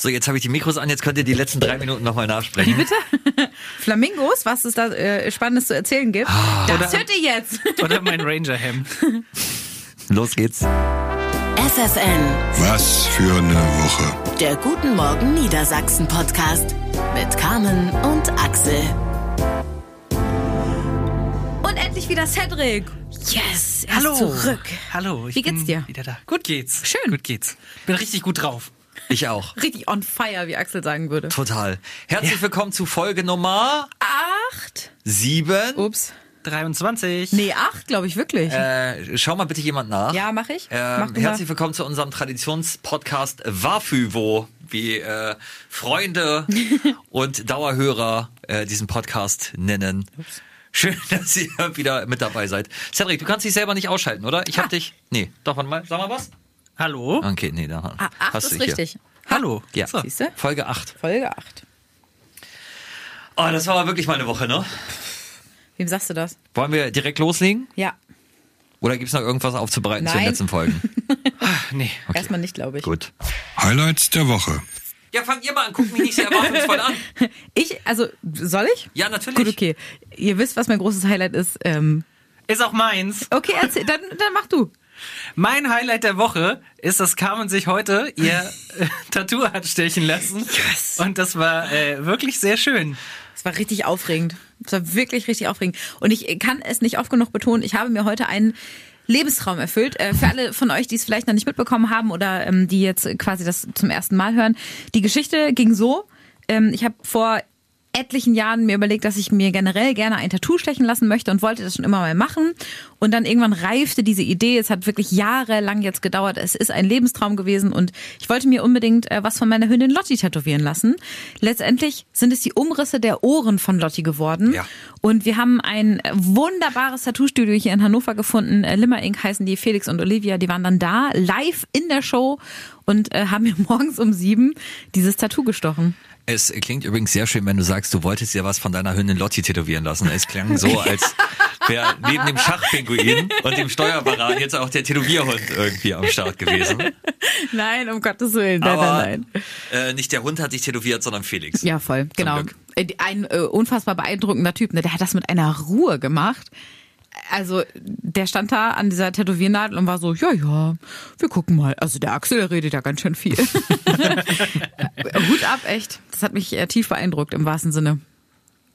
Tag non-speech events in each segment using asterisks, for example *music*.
So, jetzt habe ich die Mikros an, jetzt könnt ihr die letzten drei Minuten nochmal nachsprechen. Wie bitte? *laughs* Flamingos, was es da äh, Spannendes zu erzählen gibt. das hört ihr jetzt. *laughs* Oder mein Ranger-Hemd. *laughs* Los geht's. FFN, Was für eine Woche. der Guten Morgen Niedersachsen Podcast mit Carmen und Axel. Und endlich wieder Cedric. Yes, er Hallo. ist zurück. Hallo. Ich Wie geht's bin dir? Wieder da. Gut geht's. Schön. Gut geht's. Bin richtig gut drauf. Ich auch. Richtig on fire, wie Axel sagen würde. Total. Herzlich Ja. willkommen zu Folge Nummer Acht. sieben. Ups. 23. Nee, acht, glaube ich wirklich. Äh, schau mal bitte jemand nach. ja, mache ich. Ähm, Mach herzlich mal. willkommen zu unserem Traditionspodcast Wafü, wo wie äh, Freunde *laughs* und Dauerhörer äh, diesen Podcast nennen. Schön, dass ihr wieder mit dabei seid. Cedric, du kannst dich selber nicht ausschalten, oder? Ich hab dich. Nee, doch, warte mal. Sag mal was. Hallo. Okay, nee, da Ah, acht hast ist du hier. richtig. Hallo. Ja, So. Siehste? Folge 8. Folge acht. Oh, das war aber wirklich mal eine Woche, ne? Wem sagst du das? Wollen wir direkt loslegen? Ja, Oder gibt's noch irgendwas aufzubereiten zu den Nein. letzten Folgen? *laughs* Nee. erstmal nicht, glaube ich. Gut. Highlights der Woche. Ja, fangt ihr mal an. Guckt mich nicht sehr erwartungsvoll an. *laughs* Ich, also, soll ich? Ja, natürlich. Gut, okay. Ihr wisst, was mein großes Highlight ist. Ähm, Ist auch meins. okay, erzähl, dann, dann mach du. Mein Highlight der Woche ist, dass Carmen sich heute ihr äh, *laughs* Tattoo hat stechen lassen. Yes. Und das war äh, wirklich sehr schön. Es war richtig aufregend. Es war wirklich richtig aufregend. Und ich kann es nicht oft genug betonen, ich habe mir heute einen Lebenstraum erfüllt. Äh, für alle von euch, die es vielleicht noch nicht mitbekommen haben oder ähm, die jetzt quasi das zum ersten Mal hören. Die Geschichte ging so. Ähm, ich habe vor etlichen Jahren mir überlegt, dass ich mir generell gerne ein Tattoo stechen lassen möchte und wollte das schon immer mal machen. Und dann irgendwann reifte diese Idee. Es hat wirklich jahrelang jetzt gedauert. Es ist ein Lebenstraum gewesen und ich wollte mir unbedingt äh, was von meiner Hündin Lotti tätowieren lassen. Letztendlich sind es die Umrisse der Ohren von Lotti geworden. Ja. Und wir haben ein wunderbares Tattoo-Studio hier in Hannover gefunden. Äh, Limmer Inc. heißen die, Felix und Olivia. Die waren dann da, live in der Show und äh, haben mir *laughs* morgens um sieben dieses Tattoo gestochen. Es klingt übrigens sehr schön, wenn du sagst, du wolltest dir was von deiner Hündin Lotti tätowieren lassen. Es klang so, *laughs* als wäre neben dem Schachpinguin und dem Steuerapparat jetzt auch der Tätowierhund irgendwie am Start gewesen. Nein, um Gottes Willen. Nein, Aber nein, nein. Äh, nicht der Hund hat dich tätowiert, sondern Felix. Ja, voll, genau. Äh, Ein äh, unfassbar beeindruckender Typ, ne? der hat das mit einer Ruhe gemacht. Also, der stand da an dieser Tätowiernadel und war so, ja, ja, wir gucken mal. Also, der Axel, der redet ja ganz schön viel. *laughs* Hut ab, echt. Das hat mich äh, tief beeindruckt, im wahrsten Sinne.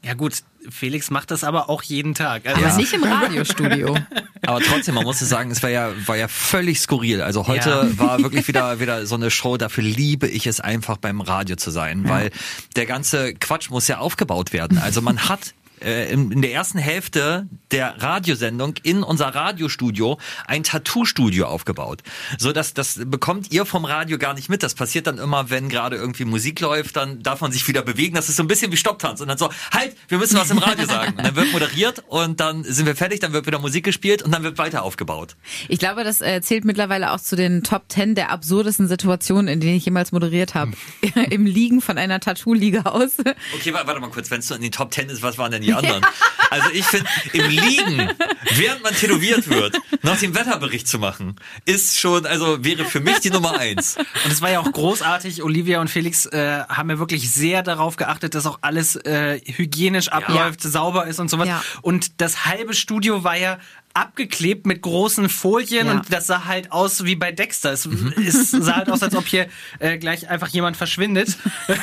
Ja gut, Felix macht das aber auch jeden Tag. Also Aber nicht im Radiostudio. *laughs* Aber trotzdem, man muss sagen, es war ja, war ja völlig skurril. Also heute Ja. war wirklich wieder, wieder so eine Show. Dafür liebe ich es einfach beim Radio zu sein, weil der ganze Quatsch muss ja aufgebaut werden. Also man hat äh, in, in der ersten Hälfte der Radiosendung in unser Radiostudio ein Tattoo-Studio aufgebaut. So dass das bekommt ihr vom Radio gar nicht mit. Das passiert dann immer, wenn gerade irgendwie Musik läuft, dann darf man sich wieder bewegen. Das ist so ein bisschen wie Stopptanz. Und dann so, halt, wir müssen was im Radio sagen. Und dann wird moderiert und dann sind wir fertig, dann wird wieder Musik gespielt und dann wird weiter aufgebaut. Ich glaube, das äh, zählt mittlerweile auch zu den Top Ten der absurdesten Situationen, in denen ich jemals moderiert habe. *laughs* Im Liegen von einer Tattoo-Liga aus. Okay, wa- warte mal kurz, wenn es so in den Top Ten ist, was waren denn die anderen? Also ich finde, im Liegen, während man tätowiert wird, nach dem Wetterbericht zu machen, ist schon, also wäre für mich die Nummer eins. Und es war ja auch großartig. Olivia und Felix äh, haben ja wirklich sehr darauf geachtet, dass auch alles äh, hygienisch abläuft, sauber ist und sowas. Ja. Und das halbe Studio war ja abgeklebt mit großen Folien Ja. und das sah halt aus wie bei Dexter. Es, es sah halt aus, *laughs* als ob hier äh, gleich einfach jemand verschwindet. *laughs*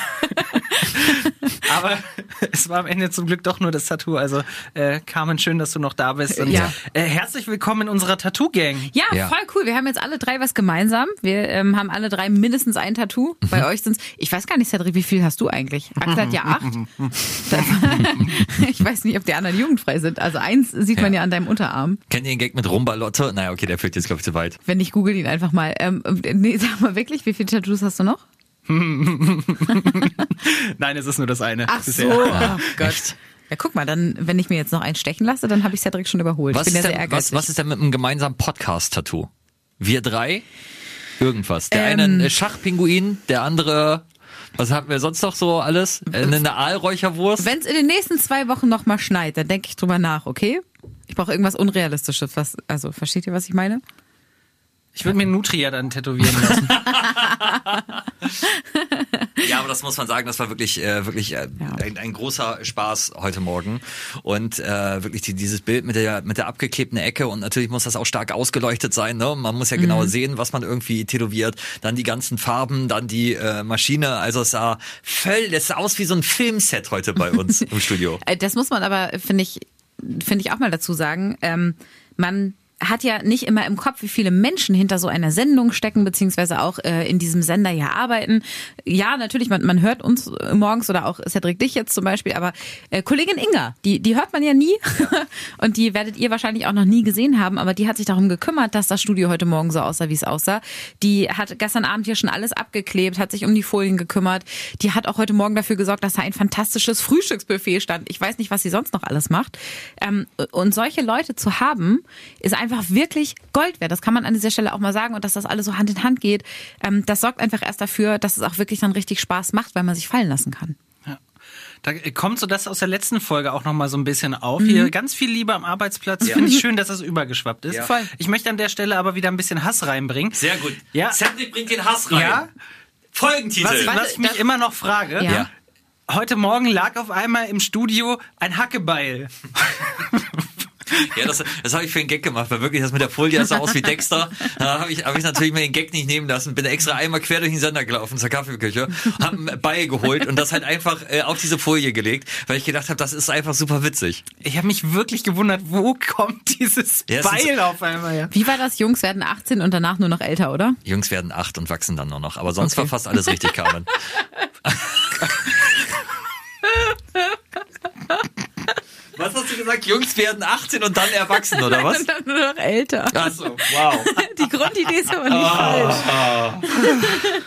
Aber es war am Ende zum Glück doch nur das Tattoo. Also äh, Carmen, schön, dass du noch da bist. Und, Ja. äh, herzlich willkommen in unserer Tattoo-Gang. Ja, Ja. voll cool. Wir haben jetzt alle drei was gemeinsam. Wir ähm, haben alle drei mindestens ein Tattoo. Bei euch sind's, ich weiß gar nicht, Cedric, wie viel hast du eigentlich? Axel hat ja acht. *laughs* Ich weiß nicht, ob die anderen jugendfrei sind. Also eins sieht man Ja. ja an deinem Unterarm. Kennt ihr den Gag mit Rumbalotto? Naja, okay, der führt jetzt, glaube ich, zu weit. Wenn ich google ihn einfach mal. Ähm, nee, sag mal wirklich, wie viele Tattoos hast du noch? *laughs* Nein, es ist nur das eine. Ach so. bisher. Oh Gott. Ja, guck mal, dann, wenn ich mir jetzt noch einen stechen lasse, dann habe ich Cedric schon überholt. Was ich bin ist, ja sehr denn, was, ehrgeizig. was ist denn mit einem gemeinsamen Podcast-Tattoo? Wir drei? Irgendwas. Der Ähm. eine ein Schachpinguin, der andere, was hatten wir sonst noch so alles? Äh, Eine Aalräucherwurst? Wenn es in den nächsten zwei Wochen noch mal schneit, dann denke ich drüber nach, okay? Ich brauche irgendwas Unrealistisches. Was, also, versteht ihr, was ich meine? Ich würde mir Nutria dann tätowieren lassen. *laughs* das muss man sagen, das war wirklich, äh, wirklich äh, Ja. ein, ein großer Spaß heute Morgen. Und äh, wirklich die, dieses Bild mit der, mit der abgeklebten Ecke und natürlich muss das auch stark ausgeleuchtet sein. Ne? Man muss ja Mhm. genau sehen, was man irgendwie tätowiert. Dann die ganzen Farben, dann die äh, Maschine. Also es sah völlig, es sah aus wie so ein Filmset heute bei uns *laughs* im Studio. Äh, Das muss man aber, finde ich, finde ich auch mal dazu sagen. Ähm, man hat ja nicht immer im Kopf, wie viele Menschen hinter so einer Sendung stecken, beziehungsweise auch äh, in diesem Sender ja arbeiten. Ja, natürlich, man, man hört uns äh, morgens oder auch Cedric dich jetzt zum Beispiel, aber äh, Kollegin Inga, die, die hört man ja nie *laughs* und die werdet ihr wahrscheinlich auch noch nie gesehen haben, aber die hat sich darum gekümmert, dass das Studio heute Morgen so aussah, wie es aussah. Die hat gestern Abend hier schon alles abgeklebt, hat sich um die Folien gekümmert. Die hat auch heute Morgen dafür gesorgt, dass da ein fantastisches Frühstücksbuffet stand. Ich weiß nicht, was sie sonst noch alles macht. Ähm, und solche Leute zu haben, ist einfach wirklich Gold wert. Das kann man an dieser Stelle auch mal sagen. Und dass das alles so Hand in Hand geht, ähm, das sorgt einfach erst dafür, dass es auch wirklich dann richtig Spaß macht, weil man sich fallen lassen kann. Ja. Da kommt so das aus der letzten Folge auch noch mal so ein bisschen auf. Mhm. Hier ganz viel Liebe am Arbeitsplatz. Finde ich *laughs* schön, dass das übergeschwappt ist. Ja. Ich möchte an der Stelle aber wieder ein bisschen Hass reinbringen. Sehr gut. Ja. Cedric bringt den Hass rein. Ja. Folgentitel. Was, was ich mich das- immer noch frage. Ja. Heute Morgen lag auf einmal im Studio ein Hackebeil. *laughs* Ja, das, das habe ich für einen Gag gemacht, weil wirklich das mit der Folie das sah aus wie Dexter. Da habe ich, hab ich natürlich mir den Gag nicht nehmen lassen, bin extra einmal quer durch den Sender gelaufen zur Kaffeeküche, habe ein Beil geholt und das halt einfach äh, auf diese Folie gelegt, weil ich gedacht habe, das ist einfach super witzig. Ich habe mich wirklich gewundert, wo kommt dieses Ja, Beil auf einmal her? Wie war das? Jungs werden 18 und danach nur noch älter, oder? Jungs werden acht und wachsen dann nur noch, aber sonst Okay. war fast alles richtig, Carmen. *laughs* Was hast du gesagt? Jungs werden 18 und dann erwachsen, oder was? Und *laughs* dann nur noch älter. Achso, wow. *laughs* Die Grundidee ist aber nicht falsch.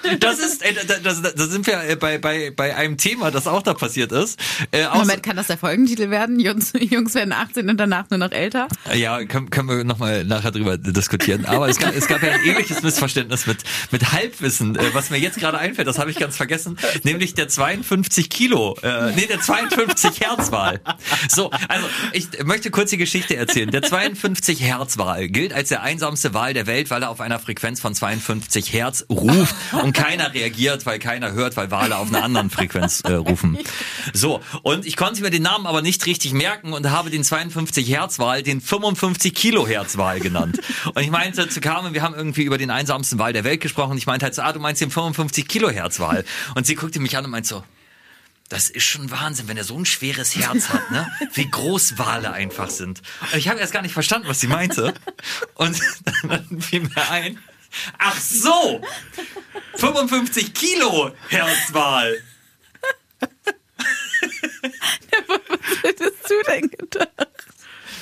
*laughs* Das ist, äh, da, da, da sind wir äh, bei, bei, bei einem Thema, das auch da passiert ist. Äh, Moment, kann das der Folgentitel werden? Jungs, Jungs werden 18 und danach nur noch älter? Ja, können, können wir nochmal nachher drüber diskutieren. Aber es gab, es gab ja ein ähnliches Missverständnis mit, mit Halbwissen, äh, was mir jetzt gerade einfällt, das habe ich ganz vergessen, nämlich der 52 Kilo, äh, nee, der 52 Herzwahl. So, also ich möchte kurz die Geschichte erzählen. Der 52 Herzwahl gilt als der einsamste Wal der Welt, weil er auf einer Frequenz von 52 Hertz ruft und keiner reagiert, weil keiner hört, weil Wale auf einer anderen Frequenz äh, rufen. So, und ich konnte mir den Namen aber nicht richtig merken und habe den 52 Hertz Wal den 55 Kilohertz Wal genannt. Und ich meinte zu Carmen, wir haben irgendwie über den einsamsten Wal der Welt gesprochen. Ich meinte halt so, ah, du meinst den 55 Kilohertz Wal. Und sie guckte mich an und meinte so, das ist schon Wahnsinn, wenn er so ein schweres Herz hat, ne? *laughs* Wie groß Wale einfach sind. Und ich habe erst gar nicht verstanden, was sie meinte. Und dann fiel mir ein, ach so, 55 Kilo Herzwal. Was hättest du denn gedacht?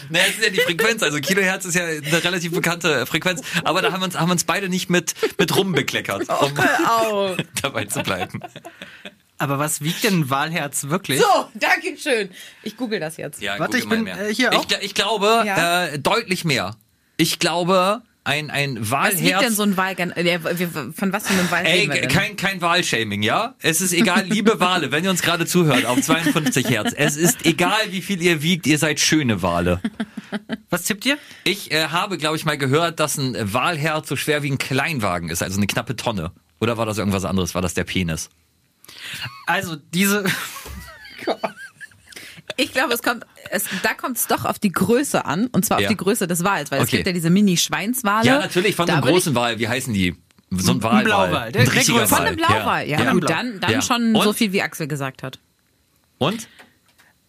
Naja, das ist ja die Frequenz, also Kilohertz ist ja eine relativ bekannte Frequenz, aber da haben wir uns, haben wir uns beide nicht mit, mit rumbekleckert, um Au. *laughs* dabei zu bleiben. Aber was wiegt denn ein Walherz wirklich? So, danke schön. Ich google das jetzt. Ja, Warte, google ich bin, mal mehr. äh, hier auch. Ich, gl- ich glaube, Ja. äh, deutlich mehr. Ich glaube, ein, ein Was wiegt denn Wahlherz... so ein Wal? gan- äh, Von was für einem Wal Ey, kein, kein Wahlshaming, ja? Es ist egal, liebe Wale, wenn ihr uns gerade zuhört auf 52 Hertz. Es ist egal, wie viel ihr wiegt, ihr seid schöne Wale. Was tippt ihr? Ich äh, habe, glaube ich, mal gehört, dass ein Walherz so schwer wie ein Kleinwagen ist, also eine knappe Tonne. Oder war das irgendwas anderes? War das der Penis? Also diese *laughs* Ich glaube, es kommt, es, da kommt es doch auf die Größe an, und zwar Ja. auf die Größe des Wals, weil es Okay. gibt ja diese Mini-Schweinswale. Ja, natürlich, von Da einem großen Wal. Wie heißen die? So ein Walwal. Blauwal, der- Ein von Wal. einem Blauwal, ja. ja. Gut, dann, dann Ja. schon Und? so viel, wie Axel gesagt hat. Und?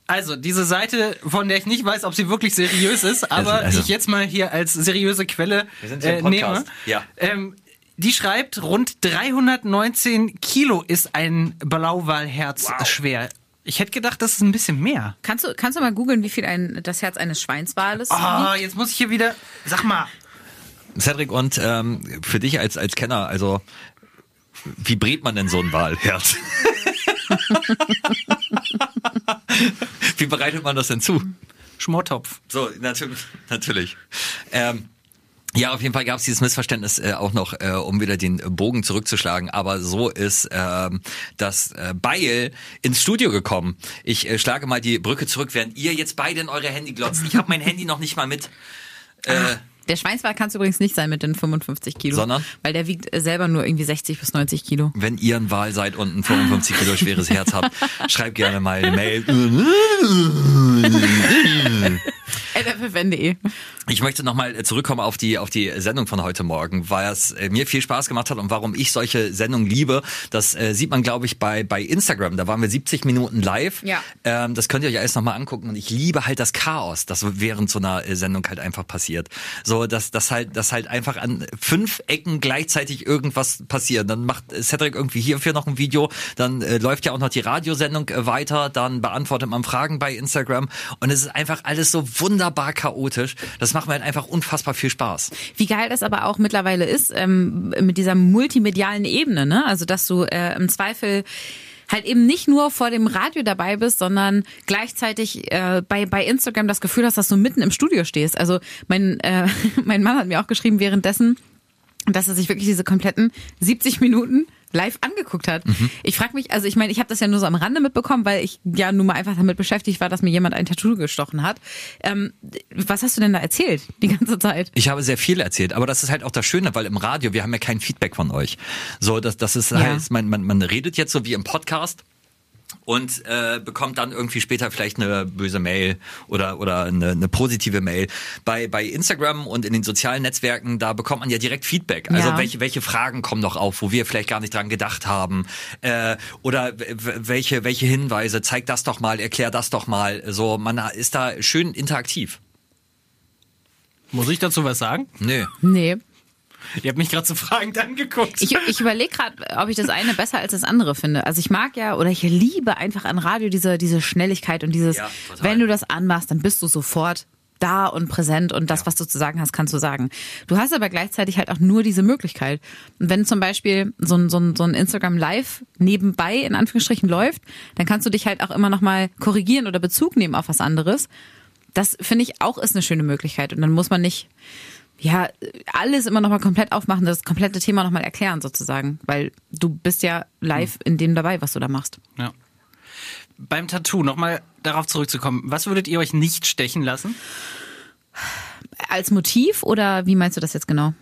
Also, diese Seite, von der ich nicht weiß, ob sie wirklich seriös ist, aber Also- die ich jetzt mal hier als seriöse Quelle Wir sind hier äh, im Podcast. nehme. Ja. Ähm, die schreibt, rund 319 Kilo ist ein Blauwalherz Wow. schwer. Ich hätte gedacht, das ist ein bisschen mehr. Kannst du, kannst du mal googeln, wie viel ein, das Herz eines Schweinswales Ah, wiegt? jetzt muss ich hier wieder. Sag mal. Cedric, und ähm, für dich als, als Kenner, also wie brät man denn so ein Walherz? *laughs* wie bereitet man das denn zu? Schmortopf. So, natürlich. natürlich. Ähm, ja, auf jeden Fall gab es dieses Missverständnis äh, auch noch, äh, um wieder den Bogen zurückzuschlagen. Aber so ist ähm, das äh, Beil ins Studio gekommen. Ich äh, schlage mal die Brücke zurück, während ihr jetzt beide in eure Handy glotzt. Ich habe mein Handy noch nicht mal mit. Äh, Der Schweinswal kannst du übrigens nicht sein mit den 55 Kilo. Sondern? Weil der wiegt äh, selber nur irgendwie 60 bis 90 Kilo. Wenn ihr ein Wal seid und ein 55 Kilo schweres Herz habt, *laughs* schreibt gerne mal eine Mail. *laughs* LFFN.de. Ich möchte nochmal zurückkommen auf die, auf die Sendung von heute Morgen, weil es äh, mir viel Spaß gemacht hat und warum ich solche Sendungen liebe. Das äh, sieht man, glaube ich, bei, bei Instagram. Da waren wir 70 Minuten live. Ja. Ähm, das könnt ihr euch alles nochmal angucken. Und ich liebe halt das Chaos, das während so einer äh, Sendung halt einfach passiert. So, dass, dass halt, dass halt einfach an fünf Ecken gleichzeitig irgendwas passiert. Dann macht Cedric irgendwie hierfür noch ein Video, dann äh, läuft ja auch noch die Radiosendung äh, weiter, dann beantwortet man Fragen bei Instagram und es ist einfach alles so wunderbar chaotisch. Das macht mir halt einfach unfassbar viel Spaß. Wie geil das aber auch mittlerweile ist, ähm, mit dieser multimedialen Ebene, ne? Also, dass du äh, im Zweifel halt eben nicht nur vor dem Radio dabei bist, sondern gleichzeitig äh, bei, bei Instagram das Gefühl hast, dass du mitten im Studio stehst. Also mein, äh, *laughs* mein Mann hat mir auch geschrieben währenddessen, dass er sich wirklich diese kompletten 70 Minuten live angeguckt hat. Ich frage mich, also ich meine, ich habe das ja nur so am Rande mitbekommen, weil ich ja nun mal einfach damit beschäftigt war, dass mir jemand ein Tattoo gestochen hat. Ähm, was hast du denn da erzählt die ganze Zeit? Ich habe sehr viel erzählt, aber das ist halt auch das Schöne, weil im Radio, wir haben ja kein Feedback von euch. So, das, das ist Ja. heißt, man, man, man redet jetzt so wie im Podcast und äh, bekommt dann irgendwie später vielleicht eine böse Mail oder oder eine, eine positive Mail. Bei bei Instagram und in den sozialen Netzwerken, da bekommt man ja direkt Feedback. Also Ja. welche welche Fragen kommen noch auf, wo wir vielleicht gar nicht dran gedacht haben äh, oder welche welche Hinweise, zeig das doch mal, erklär das doch mal. So, man ist da schön interaktiv. Muss ich dazu was sagen? Nö. Nee. Ihr habt mich gerade so fragend angeguckt. Ich, ich überlege gerade, ob ich das eine besser als das andere finde. Also ich mag ja oder ich liebe einfach an Radio diese, diese Schnelligkeit und dieses, Ja, wenn du das anmachst, dann bist du sofort da und präsent und das, was du zu sagen hast, kannst du sagen. Du hast aber gleichzeitig halt auch nur diese Möglichkeit. Und wenn zum Beispiel so ein, so ein, so ein Instagram Live nebenbei in Anführungsstrichen läuft, dann kannst du dich halt auch immer nochmal korrigieren oder Bezug nehmen auf was anderes. Das finde ich auch ist eine schöne Möglichkeit. Und dann muss man nicht ja, alles immer nochmal komplett aufmachen, das komplette Thema nochmal erklären sozusagen, weil du bist ja live in dem dabei, was du da machst. Ja. Beim Tattoo, nochmal darauf zurückzukommen, was würdet ihr euch nicht stechen lassen? Als Motiv oder wie meinst du das jetzt genau?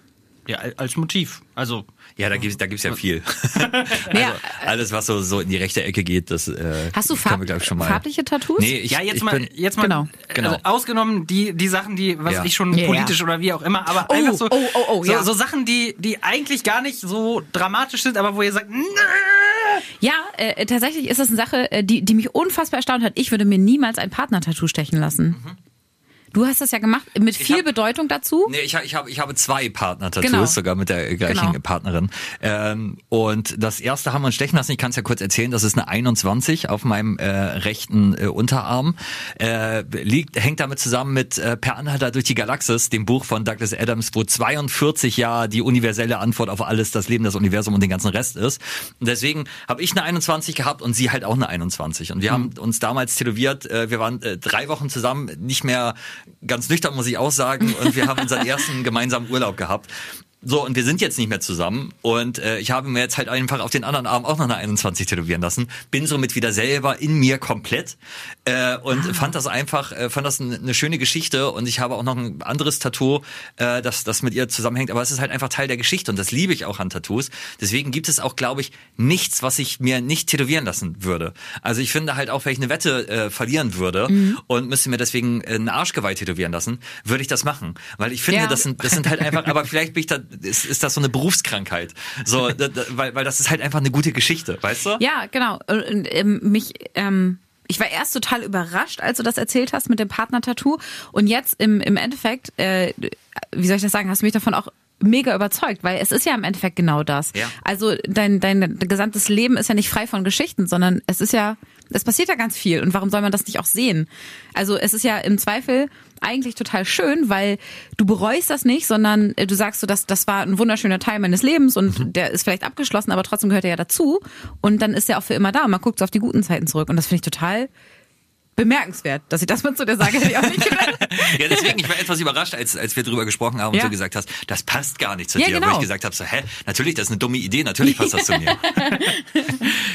Ja, al- als Motiv. Also, Ja, da gibt's da gibt's ja viel. *laughs* Naja, Alles, was so, so in die rechte Ecke geht, das äh, hast du farb wir, ich, schon mal. farbliche Tattoos? Nee, ich, ja, jetzt ich mal, bin, jetzt mal, Genau. Genau. Also ausgenommen die, die Sachen, die, was Ja. ich schon Ja, politisch ja. oder wie auch immer, aber Oh, einfach so, oh, oh, oh, so, ja. so Sachen, die, die eigentlich gar nicht so dramatisch sind, aber wo ihr sagt, "Nö." Ja, äh, tatsächlich ist das eine Sache, äh, die, die mich unfassbar erstaunt hat. Ich würde mir niemals ein Partner-Tattoo stechen lassen. Du hast das ja gemacht mit viel hab- Bedeutung dazu. Nee, ich, ich, hab, ich habe zwei Partner-Tattoos, Genau. sogar mit der gleichen Genau. Partnerin. Ähm, und das erste haben wir uns stechen lassen, ich kann es ja kurz erzählen, das ist eine 21 auf meinem äh, rechten äh, Unterarm. Äh, liegt, hängt damit zusammen mit äh, Per Anhalter durch die Galaxis, dem Buch von Douglas Adams, wo 42 ja die universelle Antwort auf alles, das Leben, das Universum und den ganzen Rest ist. Und deswegen habe ich eine 21 gehabt und sie halt auch eine 21. Und wir haben uns damals tätowiert, äh, wir waren äh, drei Wochen zusammen, nicht mehr ganz nüchtern, muss ich auch sagen. Und wir haben unseren *laughs* ersten gemeinsamen Urlaub gehabt. So, und wir sind jetzt nicht mehr zusammen. Und äh, ich habe mir jetzt halt einfach auf den anderen Arm auch noch eine 21 tätowieren lassen. Bin somit wieder selber in mir komplett. Äh, und fand das einfach, äh, fand das eine, eine schöne Geschichte. Und ich habe auch noch ein anderes Tattoo, äh, das, das mit ihr zusammenhängt. Aber es ist halt einfach Teil der Geschichte. Und das liebe ich auch an Tattoos. Deswegen gibt es auch, glaube ich, nichts, was ich mir nicht tätowieren lassen würde. Also ich finde halt auch, wenn ich eine Wette äh, verlieren würde und müsste mir deswegen ein Arschgeweih tätowieren lassen, würde ich das machen. Weil ich finde, Ja. das sind, das sind halt einfach, aber *laughs* vielleicht bin ich da, ist, ist das so eine Berufskrankheit. So, *laughs* da, da, weil, weil das ist halt einfach eine gute Geschichte, weißt du? Ja, genau. Und, ähm, mich, ähm, ich war erst total überrascht, als du das erzählt hast mit dem Partner-Tattoo. Und jetzt im, im Endeffekt, äh, wie soll ich das sagen, hast du mich davon auch mega überzeugt, weil es ist ja im Endeffekt genau das. Ja. Also dein, dein gesamtes Leben ist ja nicht frei von Geschichten, sondern es ist ja, es passiert ja ganz viel. Und warum soll man das nicht auch sehen? Also es ist ja im Zweifel eigentlich total schön, weil du bereust das nicht, sondern äh, du sagst so, dass das war ein wunderschöner Teil meines Lebens und der ist vielleicht abgeschlossen, aber trotzdem gehört er ja dazu. Und dann ist er auch für immer da und man guckt so auf die guten Zeiten zurück. Und das finde ich total bemerkenswert, dass ich das mal zu der sage, hätte ich auch nicht gedacht. *laughs* Ja, deswegen, ich war etwas überrascht, als, als wir drüber gesprochen haben Ja. und du gesagt hast, das passt gar nicht zu Ja, dir. genau. Wo ich gesagt habe, so, hä, natürlich, das ist eine dumme Idee, natürlich passt das zu mir. *laughs*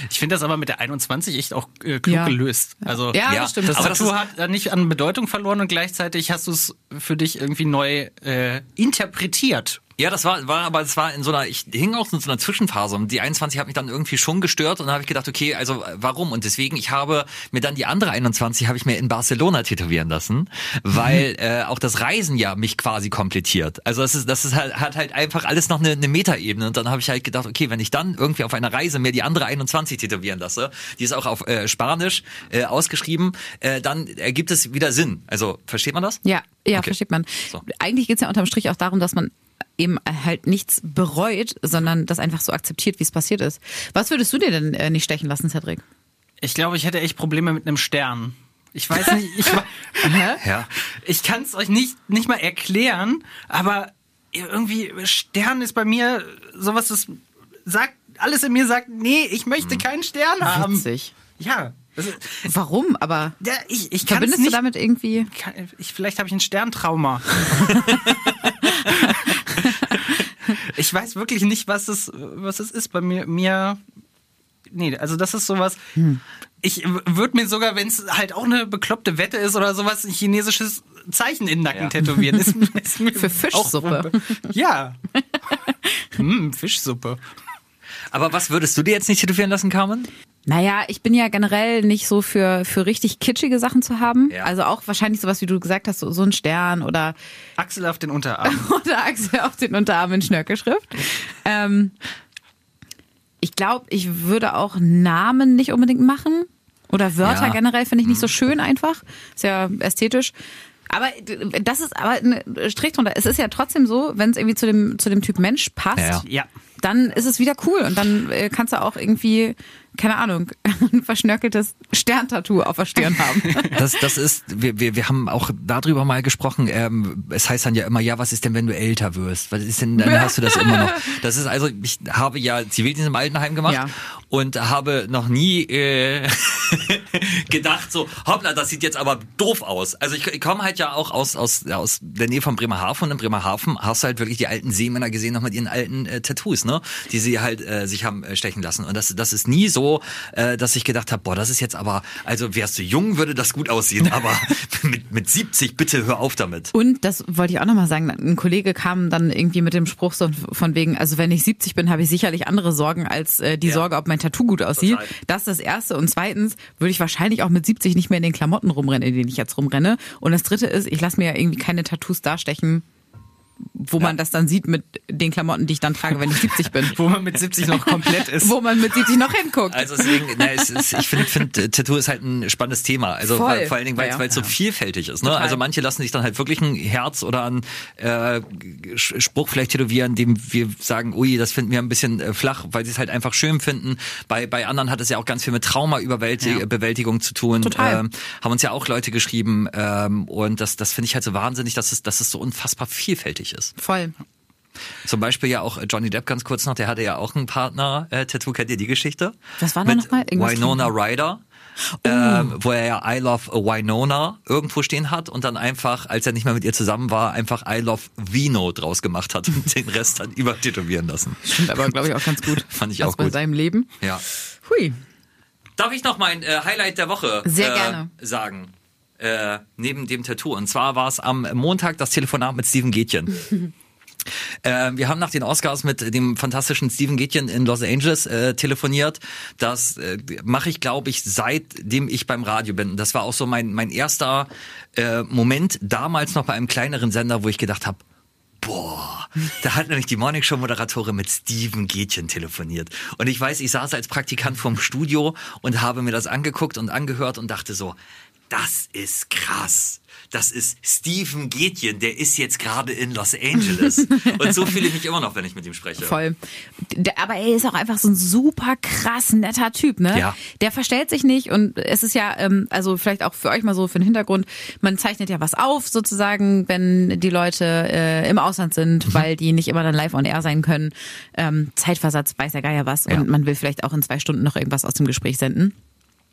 Ich finde das aber mit der 21 echt auch äh, klug Ja. gelöst. Also Ja, Ja, das stimmt. das Aber das Tattoo ist- hat nicht an Bedeutung verloren und gleichzeitig hast du es für dich irgendwie neu äh, interpretiert. Ja, das war, war aber es war in so einer, ich hing auch in so einer Zwischenphase und die 21 hat mich dann irgendwie schon gestört und dann habe ich gedacht, okay, also äh, warum? Und deswegen, ich habe mir dann die andere 21 habe ich mir in Barcelona tätowieren lassen, weil äh, auch das Reisen ja mich quasi komplettiert. Also das ist, das ist halt, hat halt einfach alles noch eine, eine Metaebene und dann habe ich halt gedacht, okay, wenn ich dann irgendwie auf einer Reise mir die andere 21 tätowieren lasse, die ist auch auf äh, Spanisch äh, ausgeschrieben, äh, dann ergibt es wieder Sinn. Also versteht man das? Ja, ja, Okay. versteht man. So. Eigentlich geht's ja unterm Strich auch darum, dass man eben halt nichts bereut, sondern das einfach so akzeptiert, wie es passiert ist. Was würdest du dir denn äh, nicht stechen lassen, Cedric? Ich glaube, ich hätte echt Probleme mit einem Stern. Ich weiß nicht, ich, *laughs* Ja. ich kann es euch nicht, nicht mal erklären, aber irgendwie Stern ist bei mir sowas, das sagt, alles in mir sagt, nee, ich möchte keinen Stern haben. Witzig. Ja. Ist, Warum? Aber ja ich, ich kann verbindest nicht, du damit irgendwie? kann, ich, vielleicht habe ich ein Sterntrauma. *laughs* ich weiß wirklich nicht, was es, was es ist bei mir. mir nee, also das ist sowas. Ich würde mir sogar, wenn es halt auch eine bekloppte Wette ist oder sowas, ein chinesisches Zeichen in den Nacken Ja. tätowieren. Ist, *laughs* ist mir Für Fischsuppe. Auch, ja. *laughs* hm, Fischsuppe. Aber was würdest du dir jetzt nicht tätowieren lassen, Carmen? Naja, ich bin ja generell nicht so für, für richtig kitschige Sachen zu haben. Ja. Also auch wahrscheinlich sowas, wie du gesagt hast, so, so ein Stern oder, Axel auf den Unterarm. *laughs* oder Axel auf den Unterarm in Schnörkelschrift. Ähm, ich glaube, ich würde auch Namen nicht unbedingt machen. Oder Wörter Ja. generell finde ich nicht so schön einfach. Ist ja ästhetisch. Aber das ist aber ein Strich drunter. Es ist ja trotzdem so, wenn es irgendwie zu dem, zu dem Typ Mensch passt, Ja. Ja. Dann ist es wieder cool. Und dann äh, kannst du auch irgendwie, keine Ahnung, *laughs* ein verschnörkeltes Sterntattoo auf der Stirn haben. *laughs* Das, das ist, wir, wir, wir haben auch darüber mal gesprochen. Ähm, es heißt dann ja immer, ja, was ist denn, wenn du älter wirst? Was ist denn, dann hast du das immer noch. *laughs* Das ist also, ich habe ja Zivildienst im Altenheim gemacht Ja. und habe noch nie äh, *laughs* gedacht, so, hoppla, das sieht jetzt aber doof aus. Also ich, ich komme halt ja auch aus, aus, aus der Nähe von Bremerhaven und in Bremerhaven hast du halt wirklich die alten Seemänner gesehen, noch mit ihren alten äh, Tattoos, ne? Die sie halt äh, sich haben äh, stechen lassen. Und das, das ist nie so, äh, dass ich gedacht habe, boah, das ist jetzt aber, also wärst du jung, würde das gut aussehen, *laughs* aber mit, mit 70, bitte hör auf damit. Und das wollte ich auch nochmal sagen, ein Kollege kam dann irgendwie mit dem Spruch so von wegen, also wenn ich 70 bin, habe ich sicherlich andere Sorgen als äh, die Ja. Sorge, ob mein Tattoo gut aussieht. Total. Das ist das Erste. Und zweitens würde ich wahrscheinlich auch mit 70 nicht mehr in den Klamotten rumrennen, in denen ich jetzt rumrenne. Und das Dritte ist, ich lasse mir ja irgendwie keine Tattoos darstechen, wo man das dann sieht mit den Klamotten, die ich dann trage, wenn ich 70 bin. *laughs* Wo man mit 70 noch komplett ist. *laughs* wo man mit 70 noch hinguckt. Also deswegen, na, es ist, ich finde, find, äh, Tattoo ist halt ein spannendes Thema. Also Voll. vor allen Dingen, weil Ja, es ja. so vielfältig ist. Ne? Total. Also manche lassen sich dann halt wirklich ein Herz oder einen äh, Spruch vielleicht tätowieren, dem wir sagen, ui, das finden wir ein bisschen äh, flach, weil sie es halt einfach schön finden. Bei, bei anderen hat es ja auch ganz viel mit Traumabewältigung zu tun. Total. Ähm, haben uns ja auch Leute geschrieben ähm, und das, das finde ich halt so wahnsinnig, dass es, dass es so unfassbar vielfältig ist. Voll. Zum Beispiel ja auch Johnny Depp ganz kurz noch, der hatte ja auch einen Partner, äh, Tattoo, kennt ihr die Geschichte? Was war da Mit noch mal? Irgendwas Winona Ryder. Ähm, wo er ja I love Winona irgendwo stehen hat und dann einfach, als er nicht mehr mit ihr zusammen war, einfach I love Vino draus gemacht hat und den Rest dann *laughs* übertätowieren lassen. Stimmt aber, glaube ich, auch ganz gut. Fand ich Das auch bei gut. seinem Leben. Ja. Hui. Darf ich noch mein äh, Highlight der Woche Sehr äh, gerne. sagen? Äh, neben dem Tattoo. Und zwar war es am Montag das Telefonat mit Steven Gätjen. *laughs* Äh, wir haben nach den Oscars mit dem fantastischen Steven Gätjen in Los Angeles äh, telefoniert. Das äh, mache ich, glaube ich, seitdem ich beim Radio bin. Das war auch so mein, mein erster äh, Moment, damals noch bei einem kleineren Sender, wo ich gedacht habe, Boah, da hat nämlich die Morningshow-Moderatorin mit Steven Gätjen telefoniert. Und ich weiß, ich saß als Praktikant vorm Studio und habe mir das angeguckt und angehört und dachte so, das ist krass. Das ist Steven Gätjen, der ist jetzt gerade in Los Angeles. *laughs* Und so fühle ich mich immer noch, wenn ich mit ihm spreche. Voll. Aber er ist auch einfach so ein super krass netter Typ, ne? Ja. Der verstellt sich nicht und es ist ja, ähm, also vielleicht auch für euch mal so für den Hintergrund, man zeichnet ja was auf sozusagen, wenn die Leute äh, im Ausland sind, weil die nicht immer dann live on air sein können. Ähm, Zeitversatz weiß Geier was Ja. und man will vielleicht auch in zwei Stunden noch irgendwas aus dem Gespräch senden.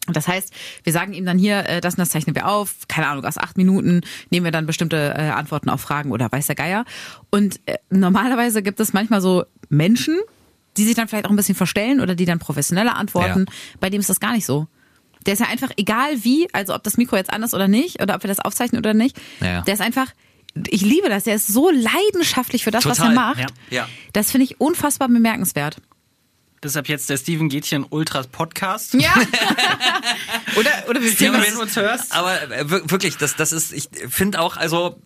Das heißt, wir sagen ihm dann hier, äh, das und das zeichnen wir auf, keine Ahnung, aus acht Minuten nehmen wir dann bestimmte äh, Antworten auf Fragen oder weiß der Geier. Und äh, normalerweise gibt es manchmal so Menschen, die sich dann vielleicht auch ein bisschen verstellen oder die dann professioneller antworten. Ja. Bei dem ist das gar nicht so. Der ist ja einfach, egal wie, also ob das Mikro jetzt an ist oder nicht, oder ob wir das aufzeichnen oder nicht, Ja. der ist einfach, ich liebe das, der ist so leidenschaftlich für das, was er Total, macht. Ja. Das finde ich unfassbar bemerkenswert. Deshalb jetzt der Steven Gätchen Ultras Podcast. Ja. *laughs* oder, oder wir Steven, wenn du uns hörst. Aber äh, wir- wirklich, das, das ist, ich finde auch, also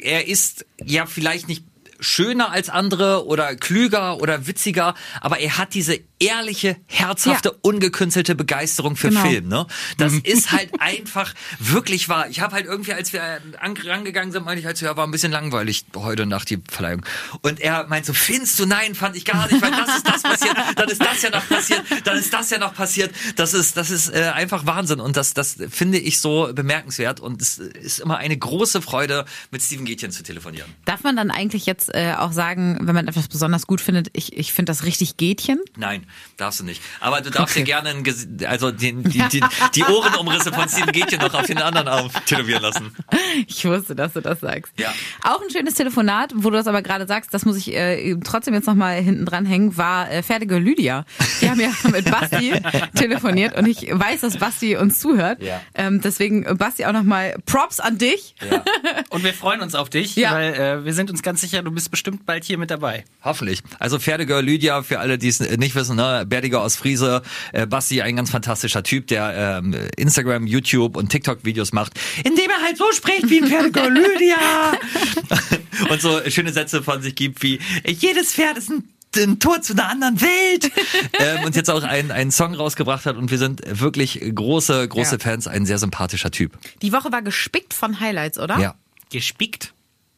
er ist ja vielleicht nicht schöner als andere oder klüger oder witziger, aber er hat diese ehrliche, herzhafte, Ja. ungekünstelte Begeisterung für Genau. Film. Ne? Das ist halt *laughs* einfach wirklich wahr. Ich habe halt irgendwie, als wir an- rangegangen sind, meinte ich halt so, ja, war ein bisschen langweilig heute nach die Verleihung. Und er meint so, findest du? Nein, fand ich gar nicht, weil das ist das passiert, dann ist das ja noch passiert, dann ist das ja noch passiert. Das ist, das ist äh, einfach Wahnsinn und das, das finde ich so bemerkenswert und es ist immer eine große Freude, mit Steven Gätchen zu telefonieren. Darf man dann eigentlich jetzt äh, auch sagen, wenn man etwas besonders gut findet, ich, ich finde das richtig Gätchen? Nein, darfst du nicht. Aber du darfst Okay. dir gerne ein also den, die, die, die Ohrenumrisse von Steven Gätchen noch auf den anderen Arm tätowieren lassen. *laughs* Ich wusste, dass du das sagst. Ja. Auch ein schönes Telefonat, wo du das aber gerade sagst, das muss ich äh, trotzdem jetzt nochmal hinten dran hängen, war äh, fertige Lydia. Wir haben ja *laughs* mit Basti telefoniert und ich weiß, dass Basti uns zuhört. Ja. Ähm, deswegen, Basti, auch nochmal Props an dich. Ja. Und wir freuen uns auf dich, Ja. weil äh, wir sind uns ganz sicher, du bist bestimmt bald hier mit dabei. Hoffentlich. Also Pferdegirl Lydia, für alle, die es nicht wissen, ne, Berdiger aus Friese, äh, Basti, ein ganz fantastischer Typ, der ähm, Instagram, YouTube und TikTok-Videos macht, indem er halt so spricht wie ein Pferdegirl Lydia. *laughs* und so schöne Sätze von sich gibt wie, jedes Pferd ist ein ein Tor zu einer anderen Welt *laughs* ähm, und jetzt auch einen, einen Song rausgebracht hat und wir sind wirklich große, große Ja. Fans, ein sehr sympathischer Typ. Die Woche war gespickt von Highlights, oder? Ja. Gespickt?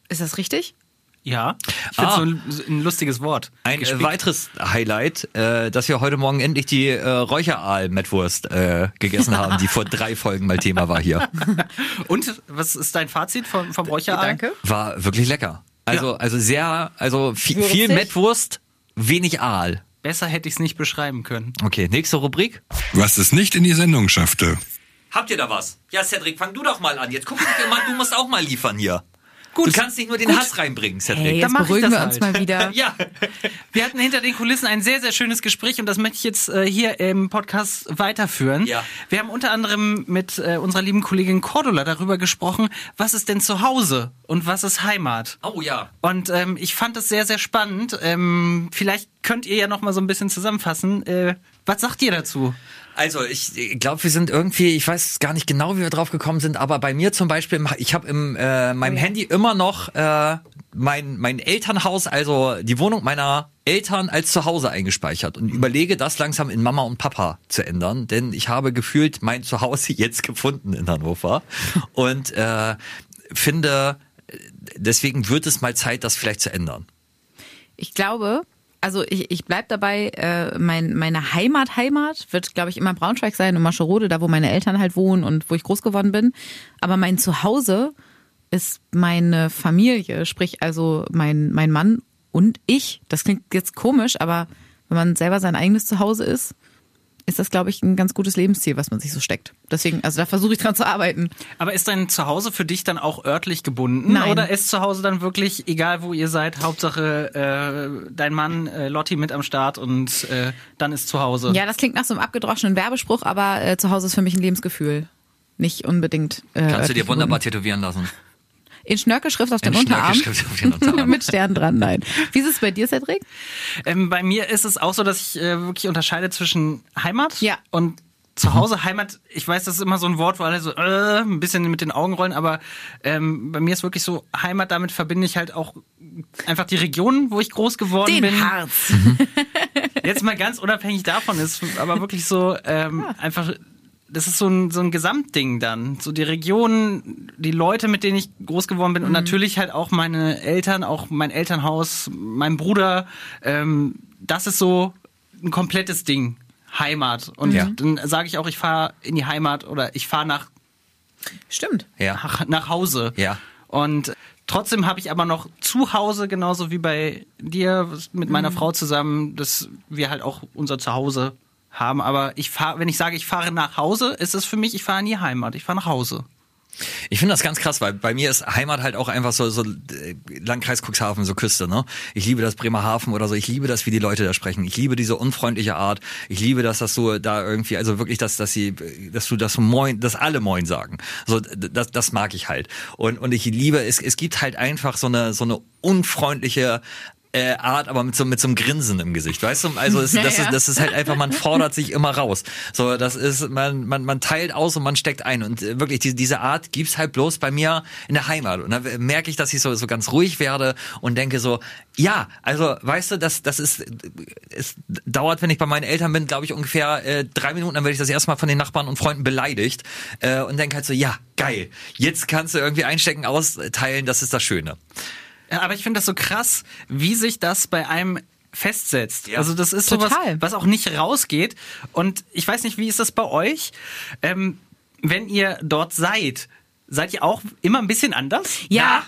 Ist das richtig? Ja. Ich Ah. so ein, ein lustiges Wort. Ein äh, Gespickt. weiteres Highlight, äh, dass wir heute Morgen endlich die äh, Räucheraal-Mettwurst äh, gegessen haben, die vor drei Folgen mal Thema war hier. *laughs* Und was ist dein Fazit vom, vom Räucheraal? Danke. War wirklich lecker. Also, Ja. also sehr, also viel, Würzig. viel Mettwurst, wenig Aal. Besser hätte ich es nicht beschreiben können. Okay, nächste Rubrik. Was es nicht in die Sendung schaffte. Habt ihr da was? Ja, Cedric, fang du doch mal an. Jetzt guck mal, du musst auch mal liefern hier. Gut. Du kannst nicht nur den Hass reinbringen, Cedric. Hey, dann jetzt beruhigen das wir uns halt. mal wieder. *laughs* Ja. Wir hatten hinter den Kulissen ein sehr, sehr schönes Gespräch und das möchte ich jetzt äh, hier im Podcast weiterführen. Ja. Wir haben unter anderem mit äh, unserer lieben Kollegin Cordula darüber gesprochen, was ist denn zu Hause und was ist Heimat. Oh ja. Und ähm, ich fand es sehr, sehr spannend. Ähm, vielleicht könnt ihr ja noch mal so ein bisschen zusammenfassen. Äh, was sagt ihr dazu? Also ich glaube, wir sind irgendwie, ich weiß gar nicht genau, wie wir drauf gekommen sind, aber bei mir zum Beispiel, ich habe im äh, meinem Handy immer noch äh, mein mein Elternhaus, also die Wohnung meiner Eltern als Zuhause eingespeichert und überlege das langsam in Mama und Papa zu ändern, denn ich habe gefühlt mein Zuhause *laughs* jetzt gefunden in Hannover und äh, finde, deswegen wird es mal Zeit, das vielleicht zu ändern. Ich glaube, also ich, ich bleib dabei, äh, mein, meine Heimat, Heimat wird, glaube ich, immer Braunschweig sein und Mascherode, da wo meine Eltern halt wohnen und wo ich groß geworden bin. Aber mein Zuhause ist meine Familie, sprich also mein, mein Mann und ich. Das klingt jetzt komisch, aber wenn man selber sein eigenes Zuhause ist, ist das, glaube ich, ein ganz gutes Lebensziel, was man sich so steckt. Deswegen, also da versuche ich dran zu arbeiten. Aber ist dein Zuhause für dich dann auch örtlich gebunden? Nein. Oder ist Zuhause dann wirklich, egal wo ihr seid, Hauptsache äh, dein Mann äh, Lotti mit am Start und äh, dann ist Zuhause? Ja, das klingt nach so einem abgedroschenen Werbespruch, aber äh, zu Hause ist für mich ein Lebensgefühl. Nicht unbedingt. Äh, Kannst du dir wunderbar gebunden. tätowieren lassen. In Schnörkelschrift auf den In Unterarm. Schnörkelschrift auf den *laughs* Unterarm. Mit Stern dran, nein. Wie ist es bei dir, Cedric? Ähm, bei mir ist es auch so, dass ich äh, wirklich unterscheide zwischen Heimat Ja. und Zuhause. Heimat, ich weiß, das ist immer so ein Wort, wo alle so äh, ein bisschen mit den Augen rollen, aber ähm, bei mir ist wirklich so, Heimat, damit verbinde ich halt auch einfach die Region, wo ich groß geworden bin. Harz. Jetzt mal ganz unabhängig davon ist, aber wirklich so ähm, einfach, das ist so ein, so ein Gesamtding dann. So die Region, die Leute, mit denen ich groß geworden bin und natürlich halt auch meine Eltern, auch mein Elternhaus, mein Bruder. Ähm, das ist so ein komplettes Ding. Heimat. Und Ja. dann sage ich auch, ich fahre in die Heimat oder ich fahre nach, Stimmt. Ja. nach, nach Hause. Ja. Und trotzdem habe ich aber noch zu Hause, genauso wie bei dir, mit meiner Frau zusammen, dass wir halt auch unser Zuhause haben, aber ich fahre, wenn ich sage, ich fahre nach Hause, ist es für mich, ich fahre in die Heimat, ich fahre nach Hause. Ich finde das ganz krass, weil bei mir ist Heimat halt auch einfach so, so äh, Landkreis Cuxhaven, so Küste, ne? Ich liebe das Bremerhaven oder so, ich liebe das, wie die Leute da sprechen. Ich liebe diese unfreundliche Art. Ich liebe das, dass du da irgendwie, also wirklich, dass, dass sie, dass du das Moin, dass alle Moin sagen. So, das, das mag ich halt. Und, und ich liebe, es, es gibt halt einfach so eine, so eine unfreundliche äh, Art, aber mit so mit so einem Grinsen im Gesicht, weißt du? Also es, das, *laughs* Ja, ist, das ist halt einfach, man fordert sich immer raus. So, das ist, man, man, man teilt aus und man steckt ein. Und äh, wirklich, die, diese Art gibt's halt bloß bei mir in der Heimat. Und dann merke ich, dass ich so, so ganz ruhig werde und denke so, ja, also weißt du, das, das ist, es dauert, wenn ich bei meinen Eltern bin, glaube ich, ungefähr äh, drei Minuten, dann werde ich das erstmal von den Nachbarn und Freunden beleidigt äh, und denke halt so, ja, geil, jetzt kannst du irgendwie einstecken, austeilen, das ist das Schöne. Ja, aber ich finde das so krass, wie sich das bei einem festsetzt. Ja. Also das ist Total. sowas, was auch nicht rausgeht. Und ich weiß nicht, wie ist das bei euch? Ähm, wenn ihr dort seid, seid ihr auch immer ein bisschen anders? Ja,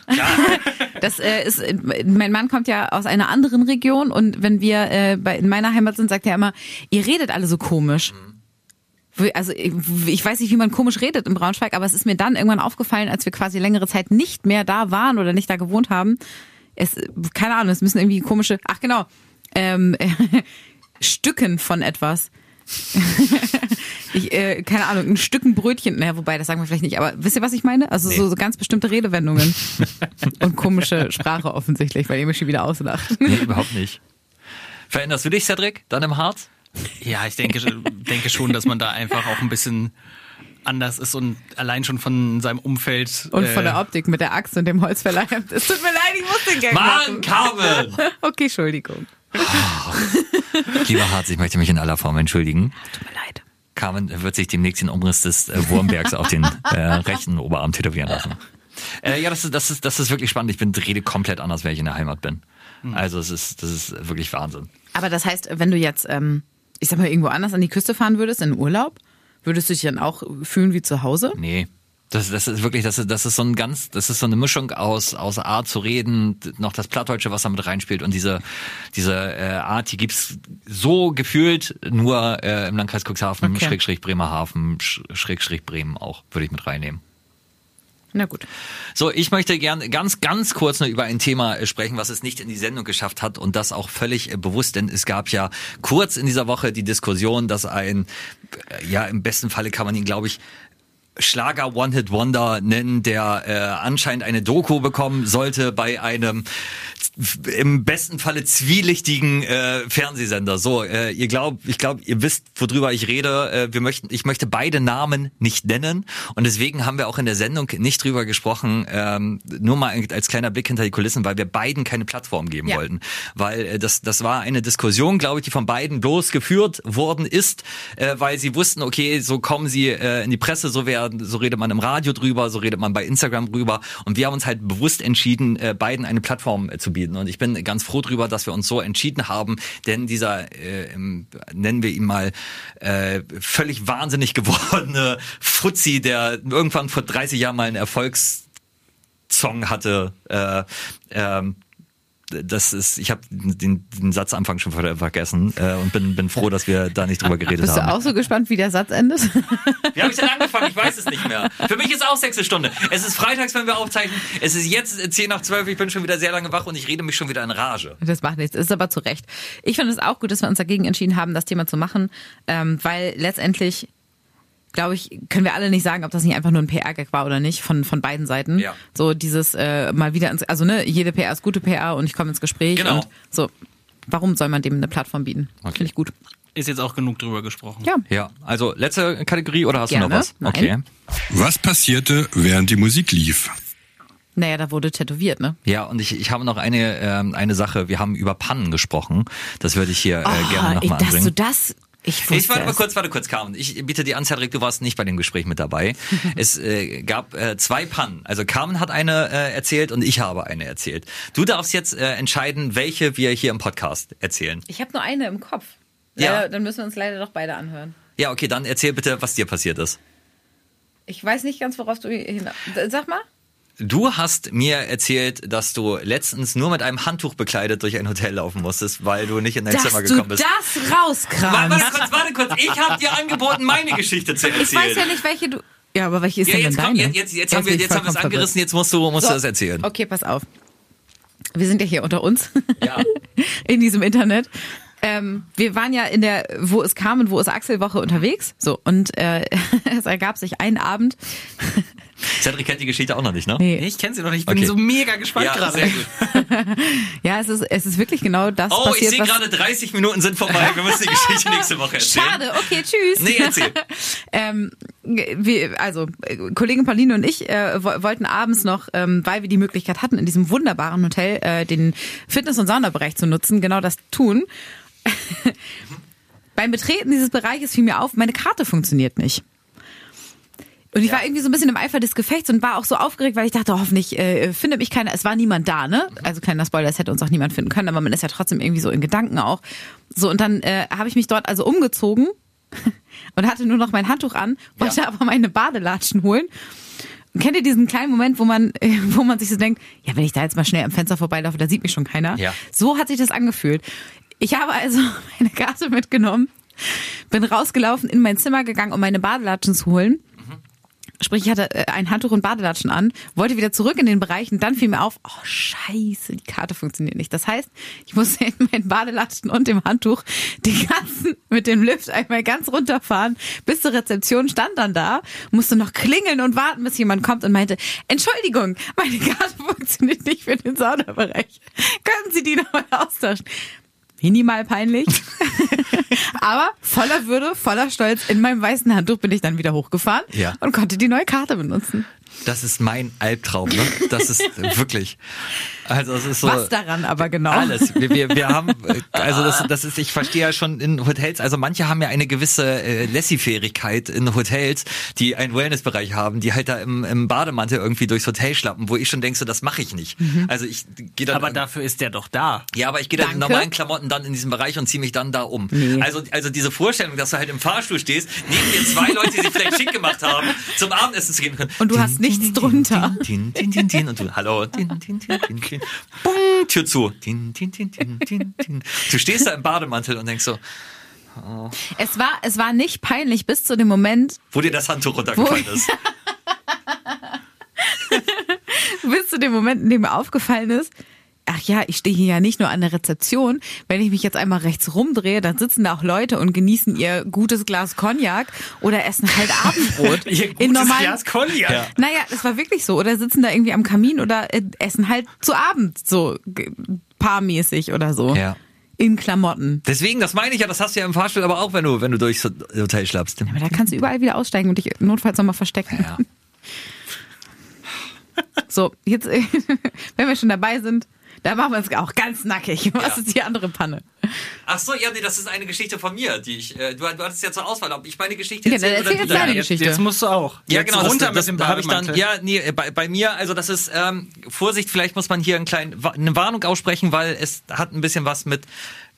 *laughs* das äh, ist, äh, mein Mann kommt ja aus einer anderen Region und wenn wir äh, bei, in meiner Heimat sind, sagt er immer, ihr redet alle so komisch. Also ich ich weiß nicht, wie man komisch redet in Braunschweig, aber es ist mir dann irgendwann aufgefallen, als wir quasi längere Zeit nicht mehr da waren oder nicht da gewohnt haben. Es, keine Ahnung, es müssen irgendwie komische, ach genau, ähm, *laughs* Stücken von etwas. *laughs* ich, äh, keine Ahnung, ein Stücken Brötchen, naja, wobei, das sagen wir vielleicht nicht, aber wisst ihr, was ich meine? Also so, so ganz bestimmte Redewendungen und komische Sprache offensichtlich, weil ihr mich schon wieder auslacht. Nee, überhaupt nicht. Veränderst du dich, Cedric, dann im Harz? Ja, ich denke, denke schon, dass man da einfach auch ein bisschen anders ist und allein schon von seinem Umfeld. Und von äh, der Optik mit der Axt und dem Holzverleih. Es tut mir leid, ich muss den Gag Mann. Carmen! *laughs* Okay, Entschuldigung. Lieber Harz, ich möchte mich in aller Form entschuldigen. Tut mir leid. Carmen wird sich demnächst den Umriss des äh, Wurmbergs auf den äh, rechten Oberarm tätowieren lassen. Äh, ja, das ist, das, ist, das ist wirklich spannend. Ich bin rede komplett anders, wenn ich in der Heimat bin. Also es ist, das ist wirklich Wahnsinn. Aber das heißt, wenn du jetzt, ähm, ich sag mal, irgendwo anders an die Küste fahren würdest, in Urlaub, würdest du dich dann auch fühlen wie zu Hause? Nee. Das, das ist wirklich, das ist, das ist so ein ganz, das ist so eine Mischung aus, aus Art zu reden, noch das Plattdeutsche, was da mit reinspielt und diese, diese äh, Art, die gibt's so gefühlt nur äh, im Landkreis Cuxhaven, Okay. Schrägstrich Bremerhaven, Sch- Schrägstrich Bremen auch, würde ich mit reinnehmen. Na gut. So, ich möchte gern ganz, ganz kurz nur über ein Thema äh, sprechen, was es nicht in die Sendung geschafft hat und das auch völlig äh, bewusst, denn es gab ja kurz in dieser Woche die Diskussion, dass ein, äh, ja, im besten Falle kann man ihn, glaube ich, Schlager One Hit Wonder nennen, der äh, anscheinend eine Doku bekommen sollte bei einem im besten Falle zwielichtigen äh, Fernsehsender. So, äh, ihr glaubt, ich glaube, ihr wisst, worüber ich rede. Äh, wir möchten, ich möchte beide Namen nicht nennen und deswegen haben wir auch in der Sendung nicht drüber gesprochen. Ähm, nur mal als kleiner Blick hinter die Kulissen, weil wir beiden keine Plattform geben Ja. wollten, weil äh, das das war eine Diskussion, glaube ich, die von beiden bloß geführt worden ist, äh, weil sie wussten, okay, so kommen sie äh, in die Presse, so so redet man im Radio drüber, so redet man bei Instagram drüber und wir haben uns halt bewusst entschieden, äh, beiden eine Plattform äh, zu bieten und ich bin ganz froh drüber, dass wir uns so entschieden haben, denn dieser äh, nennen wir ihn mal äh, völlig wahnsinnig gewordene Fuzzi, der irgendwann vor 30 Jahren mal einen Erfolgs Song hatte. Äh, ähm, das ist, ich habe den, den Satzanfang schon ver- vergessen äh, und bin, bin froh, dass wir da nicht drüber geredet Bist du haben. auch so gespannt, wie der Satz endet? Wie habe ich denn angefangen? Ich weiß es nicht mehr. Für mich ist auch sechste Stunde. Es ist freitags, wenn wir aufzeichnen. Es ist jetzt 10 nach 12. Ich bin schon wieder sehr lange wach und ich rede mich schon wieder in Rage. Das macht nichts, ist aber zu Recht. Ich finde es auch gut, dass wir uns dagegen entschieden haben, das Thema zu machen, ähm, weil letztendlich, glaube ich, können wir alle nicht sagen, ob das nicht einfach nur ein PR-Gag war oder nicht, von, von beiden Seiten. Ja. So dieses äh, mal wieder ins, also ne, jede PR ist gute PR und ich komme ins Gespräch Genau. und so. Warum soll man dem eine Plattform bieten? Okay. Finde ich gut. Ist jetzt auch genug drüber gesprochen. Ja. Ja, also letzte Kategorie oder hast Gerne. du noch was? Nein. Okay. Was passierte, während die Musik lief? Naja, da wurde tätowiert, ne? Ja, und ich, ich habe noch eine, ähm, eine Sache. Wir haben über Pannen gesprochen. Das würde ich hier äh, gerne Ah, ey, nochmal dass du anbringen. das. Ich wusste Ich warte mal es. kurz, warte kurz, Carmen. Ich biete dir an, Cedric, du warst nicht bei dem Gespräch mit dabei. *laughs* es äh, gab äh, zwei Pannen. Also Carmen hat eine äh, erzählt und ich habe eine erzählt. Du darfst jetzt äh, entscheiden, welche wir hier im Podcast erzählen. Ich habe nur eine im Kopf. Ja. Leider, dann müssen wir uns leider doch beide anhören. Ja, okay, dann erzähl bitte, was dir passiert ist. Ich weiß nicht ganz, worauf du hin. Sag mal. Du hast mir erzählt, dass du letztens nur mit einem Handtuch bekleidet durch ein Hotel laufen musstest, weil du nicht in dein Dass Zimmer du gekommen bist. das Warte, rauskramst. warte kurz, warte kurz. Ich habe dir angeboten, meine Geschichte zu erzählen. Ich weiß ja nicht, welche du. Ja, aber welche ist Ja, denn jetzt, denn komm, deine? jetzt, jetzt, jetzt, haben wir, jetzt haben wir es angerissen, jetzt musst du, musst So. du das erzählen. Okay, pass auf. Wir sind ja hier unter uns. Ja. *laughs* in diesem Internet. Ähm, wir waren ja in der Wo es kam und Wo es Axel Woche unterwegs. So, und äh, *laughs* es ergab sich einen Abend. Cedric kennt die Geschichte auch noch nicht, ne? Nee. Ich kenne sie noch nicht. Ich bin Okay. so mega gespannt Ja, gerade. sehr gut. *laughs* Ja, es ist, es ist wirklich genau das Oh, ich passiert. sehe was- gerade 30 Minuten sind vorbei. Wir müssen die Geschichte nächste Woche erzählen. Schade, okay, tschüss. Nee, erzähl. *laughs* ähm, wir, also Kollegin Pauline und ich äh, wo- wollten abends noch, ähm, weil wir die Möglichkeit hatten, in diesem wunderbaren Hotel äh, den Fitness- und Saunabereich zu nutzen, genau das tun. *laughs* Beim Betreten dieses Bereiches fiel mir auf, meine Karte funktioniert nicht. Und ich war irgendwie so ein bisschen im Eifer des Gefechts und war auch so aufgeregt, weil ich dachte, hoffentlich äh, findet mich keiner. Es war niemand da, ne? Also kleiner Spoiler, es hätte uns auch niemand finden können, aber man ist ja trotzdem irgendwie so in Gedanken auch. So, und dann äh, habe ich mich dort also umgezogen *laughs* und hatte nur noch mein Handtuch an, wollte Ja. aber meine Badelatschen holen. Und kennt ihr diesen kleinen Moment, wo man, äh, wo man sich so denkt, ja, wenn ich da jetzt mal schnell am Fenster vorbeilaufe, da sieht mich schon keiner. Ja. So hat sich das angefühlt. Ich habe also *laughs* meine Karte mitgenommen, bin rausgelaufen, in mein Zimmer gegangen, um meine Badelatschen zu holen. Sprich, ich hatte äh, ein Handtuch und Badelatschen an, wollte wieder zurück in den Bereich und dann fiel mir auf, oh scheiße, die Karte funktioniert nicht. Das heißt, ich musste in meinen Badelatschen und dem Handtuch die ganzen mit dem Lift einmal ganz runterfahren bis zur Rezeption, stand dann da, musste noch klingeln und warten, bis jemand kommt und meinte, Entschuldigung, meine Karte *laughs* funktioniert nicht für den Saunabereich. Können Sie die nochmal austauschen? Minimal peinlich. *laughs* Aber voller Würde, voller Stolz in meinem weißen Handtuch bin ich dann wieder hochgefahren Ja. und konnte die neue Karte benutzen. Das ist mein Albtraum, ne? Das ist *laughs* wirklich. Also es ist so. Was daran aber genau? Alles. Wir, wir, wir haben, also das, das ist, ich verstehe ja schon in Hotels, also manche haben ja eine gewisse äh, Lässifähigkeit in Hotels, die einen Wellnessbereich haben, die halt da im, im Bademantel irgendwie durchs Hotel schlappen, wo ich schon denke, so, das mache ich nicht. Also ich gehe dann Aber dafür ist der doch da. ja, aber ich gehe dann in normalen Klamotten dann in diesen Bereich und ziehe mich dann da um. Also, also diese Vorstellung, dass du halt im Fahrstuhl stehst, neben dir zwei Leute, die sich vielleicht schick gemacht haben, zum Abendessen zu gehen können. Und du hast nichts drunter. Din, din, din, din, und du, hallo, din, din, din, din, din. Bung, Tür zu. Din, din, din, din, din, din. Du stehst da im Bademantel und denkst so, Es war, es war nicht peinlich bis zu dem Moment, wo dir das Handtuch runtergefallen ist. *laughs* bis zu dem Moment, in dem mir aufgefallen ist, ach ja, ich stehe hier ja nicht nur an der Rezeption. Wenn ich mich jetzt einmal rechts rumdrehe, dann sitzen da auch Leute und genießen ihr gutes Glas Cognac oder essen halt *laughs* Abendbrot. Ihr in gutes normalen, Glas Cognac. Ja. Naja, das war wirklich so. Oder sitzen da irgendwie am Kamin oder äh, essen halt zu Abend, so paarmäßig oder so. Ja. In Klamotten. Deswegen, das meine ich ja, das hast du ja im Fahrstuhl, aber auch wenn du, wenn du durchs Hotel schlappst. Aber da kannst du überall wieder aussteigen und dich notfalls nochmal verstecken. Ja. *laughs* So, jetzt, *laughs* wenn wir schon dabei sind, da machen wir uns auch ganz nackig. *laughs* Was Ja. ist die andere Panne? Ach so, ja, nee, das ist eine Geschichte von mir, die ich, äh, du, du hattest ja zur Auswahl, ob ich meine Geschichte Ja, erzähle erzähl oder jetzt deine jetzt, Geschichte. jetzt musst du auch. Ja, jetzt genau, das, runter das, mit dem da habe ich dann, ja, nee, äh, bei, bei mir, also das ist, ähm, Vorsicht, vielleicht muss man hier einen kleinen, eine Warnung aussprechen, weil es hat ein bisschen was mit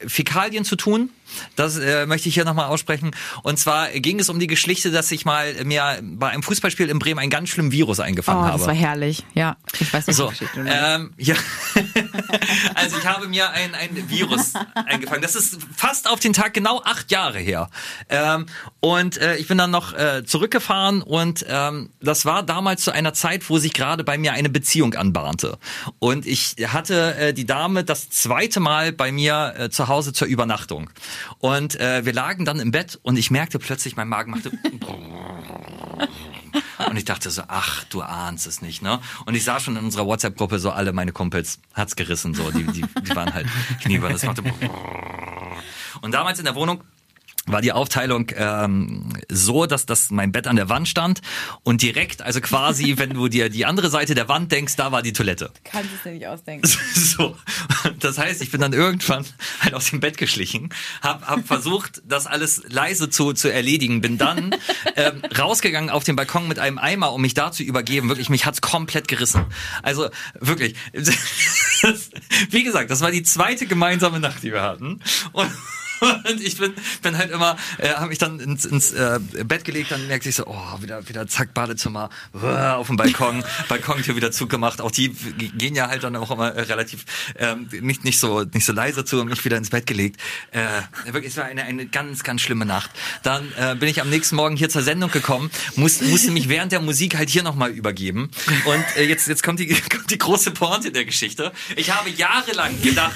Fäkalien zu tun. Das äh, möchte ich hier nochmal aussprechen. Und zwar ging es um die Geschichte, dass ich mal mir bei einem Fußballspiel in Bremen einen ganz schlimmen Virus Oh, eingefangen habe. das war herrlich. Ja, ich weiß nicht, So, Geschichte. ähm, ja. *laughs* also ich habe mir ein, ein Virus eingefangen. Das ist fast auf den Tag genau acht Jahre her. Ähm, und äh, ich bin dann noch äh, zurückgefahren und ähm, das war damals zu einer Zeit, wo sich gerade bei mir eine Beziehung anbahnte. Und ich hatte äh, die Dame das zweite Mal bei mir äh, zu Hause zur Übernachtung. Und äh, wir lagen dann im Bett und ich merkte plötzlich, mein Magen machte *laughs* und ich dachte so, ach, du ahnst es nicht, ne? Und ich sah schon in unserer WhatsApp-Gruppe so alle meine Kumpels, hat's gerissen, so, die, die, die waren halt Knieber, das machte. *laughs* Und damals in der Wohnung war die Aufteilung ähm, so, dass das mein Bett an der Wand stand und direkt, also quasi, *laughs* wenn du dir die andere Seite der Wand denkst, da war die Toilette. Kannst es dir nicht ausdenken. *laughs* So, das heißt, ich bin dann irgendwann halt aus dem Bett geschlichen, hab, hab versucht, das alles leise zu, zu erledigen, bin dann ähm, rausgegangen auf den Balkon mit einem Eimer, um mich da zu übergeben. Wirklich, mich hat's komplett gerissen. Also wirklich, *laughs* das, wie gesagt, das war die zweite gemeinsame Nacht, die wir hatten. Und Und ich bin, bin halt immer, äh, habe mich dann ins, ins äh, Bett gelegt, dann merkte ich so, oh, wieder, wieder zack, Badezimmer, uah, auf dem Balkon, *laughs* Balkontür wieder zugemacht. Auch die gehen ja halt dann auch immer äh, relativ ähm, nicht, nicht, so, nicht so leise zu und mich wieder ins Bett gelegt. Äh, wirklich, es war eine, eine ganz, ganz schlimme Nacht. Dann äh, bin ich am nächsten Morgen hier zur Sendung gekommen, muss, musste mich während der Musik halt hier nochmal übergeben. Und äh, jetzt, jetzt kommt die, *laughs* kommt die große Pointe der Geschichte. Ich habe jahrelang gedacht,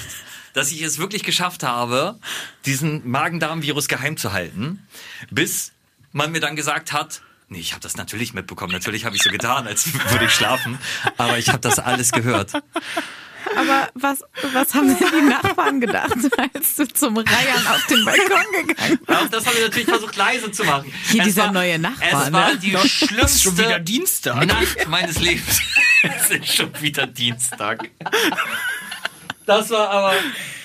dass ich es wirklich geschafft habe, diesen Magen-Darm-Virus geheim zu halten, bis man mir dann gesagt hat, nee, ich habe das natürlich mitbekommen, natürlich habe ich so getan, als würde ich schlafen, aber ich habe das alles gehört. Aber was, was haben denn die Nachbarn gedacht, als du zum Reiern auf den Balkon gegangen bist? Das habe ich natürlich versucht leise zu machen. Hier Es dieser war, neue Nachbar, Es war ne? die Ist schlimmste schon wieder Dienstag. Nacht meines Lebens. *laughs* es ist schon wieder Dienstag. Das war aber,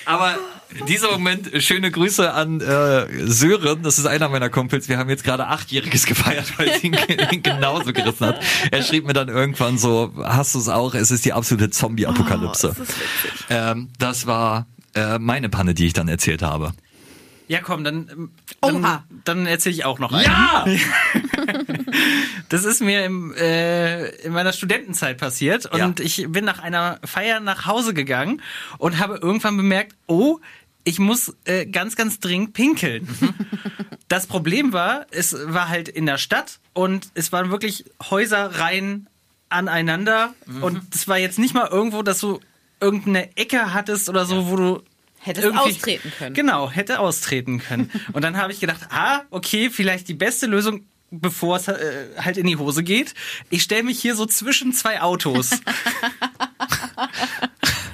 aber dieser Moment, schöne Grüße an äh, Sören, das ist einer meiner Kumpels. Wir haben jetzt gerade Achtjähriges gefeiert, weil es ihn, *laughs* ihn genauso gerissen hat. Er schrieb mir dann irgendwann so, hast du es auch? Es ist die absolute Zombie-Apokalypse. Oh, ähm, das war äh, meine Panne, die ich dann erzählt habe. Ja, komm, dann, ähm, dann, Oha. dann erzähle ich auch noch einen. Ja! *laughs* *laughs* Das ist mir im, äh, in meiner Studentenzeit passiert und Ja. ich bin nach einer Feier nach Hause gegangen und habe irgendwann bemerkt, oh, ich muss äh, ganz, ganz dringend pinkeln. *laughs* Das Problem war, es war halt in der Stadt und es waren wirklich Häuserreihen aneinander und es war jetzt nicht mal irgendwo, dass du irgendeine Ecke hattest oder so, wo du Hättest irgendwie- austreten können. Genau, hätte austreten können. *laughs* Und dann habe ich gedacht, ah, okay, vielleicht die beste Lösung, bevor es äh, halt in die Hose geht. Ich stelle mich hier so zwischen zwei Autos. *laughs*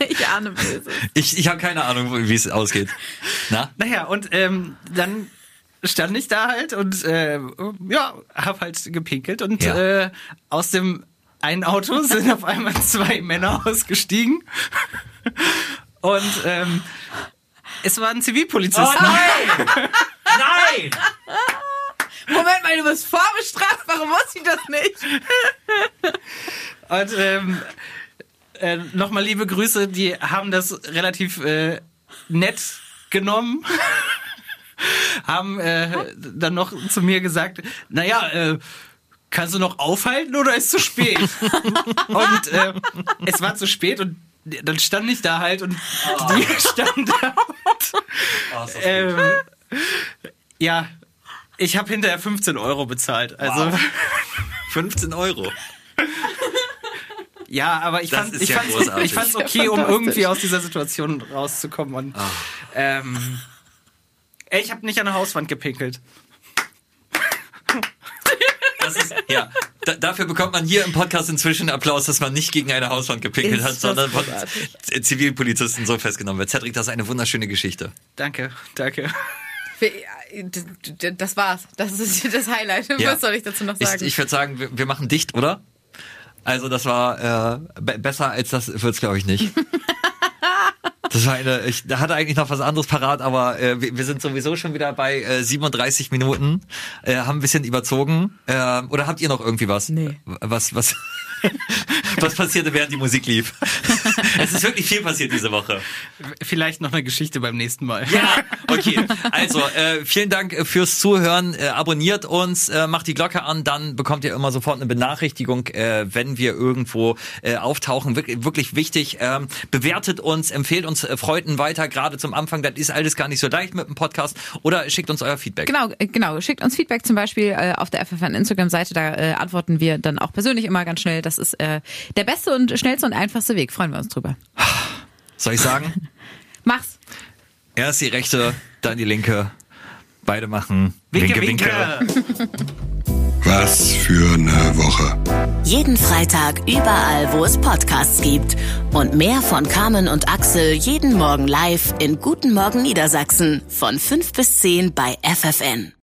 Ich ahne Böses. Ich, ich habe keine Ahnung, wie es ausgeht. Na? naja, und ähm, dann stand ich da halt und äh, ja, hab halt gepinkelt und Ja. äh, aus dem einen Auto *laughs* sind auf einmal zwei Männer ausgestiegen und ähm, es waren Zivilpolizisten. nein! nein! *laughs* Moment mal, du bist vorbestraft, warum wusste ich das nicht? Und ähm, äh, nochmal liebe Grüße, die haben das relativ äh, nett genommen. *laughs* haben äh, dann noch zu mir gesagt, naja, äh, kannst du noch aufhalten oder ist zu spät? *laughs* und äh, es war zu spät und dann stand ich da halt und die standen da. ähm, ja, ich habe hinterher 15 Euro bezahlt. Also Wow. *laughs* 15 Euro. *laughs* Ja, aber ich Das fand ich ja fand's, großartig. ich fand's okay, um irgendwie aus dieser Situation rauszukommen. Und, Ah. ähm, ich habe nicht an der Hauswand gepinkelt. Das ist, ja, da, dafür bekommt man hier im Podcast inzwischen Applaus, dass man nicht gegen eine Hauswand gepinkelt Ist hat, sondern von Zivilpolizisten so festgenommen wird. Cedric, das ist eine wunderschöne Geschichte. Danke, danke. Das war's. Das ist *laughs* das Highlight. Ja. Was soll ich dazu noch Ich, sagen? ich würde sagen, wir, wir machen dicht, oder? Also das war äh, be besser als das wird's glaube ich nicht. *laughs* Das war eine, ich da hatte eigentlich noch was anderes parat, aber äh, wir, wir sind sowieso schon wieder bei äh, 37 Minuten, äh, haben ein bisschen überzogen. Äh, oder habt ihr noch irgendwie was? Nee. Was, was, *laughs* was passierte, während die Musik lief? *laughs* es ist wirklich viel passiert diese Woche. Vielleicht noch eine Geschichte beim nächsten Mal. Ja, *laughs* okay. Also, äh, vielen Dank äh, fürs Zuhören. Äh, abonniert uns, äh, macht die Glocke an, dann bekommt ihr immer sofort eine Benachrichtigung, äh, wenn wir irgendwo äh, auftauchen. Wirklich, wirklich wichtig. Ähm, bewertet uns, empfehlt uns äh, Freunden weiter, gerade zum Anfang. Das ist alles gar nicht so leicht mit dem Podcast. Oder schickt uns euer Feedback. Genau, genau. Schickt uns Feedback zum Beispiel äh, auf der FFN Instagram-Seite. Da äh, antworten wir dann auch persönlich immer ganz schnell. Das ist äh, der beste und schnellste und einfachste Weg. Freuen wir uns drüber. Soll ich sagen? *laughs* Mach's. Erst die rechte, dann die linke. Beide machen Winke, winke. winke. *laughs* Was für eine Woche. Jeden Freitag überall, wo es Podcasts gibt. Und mehr von Carmen und Axel jeden Morgen live in Guten Morgen Niedersachsen von 5 bis 10 bei FFN.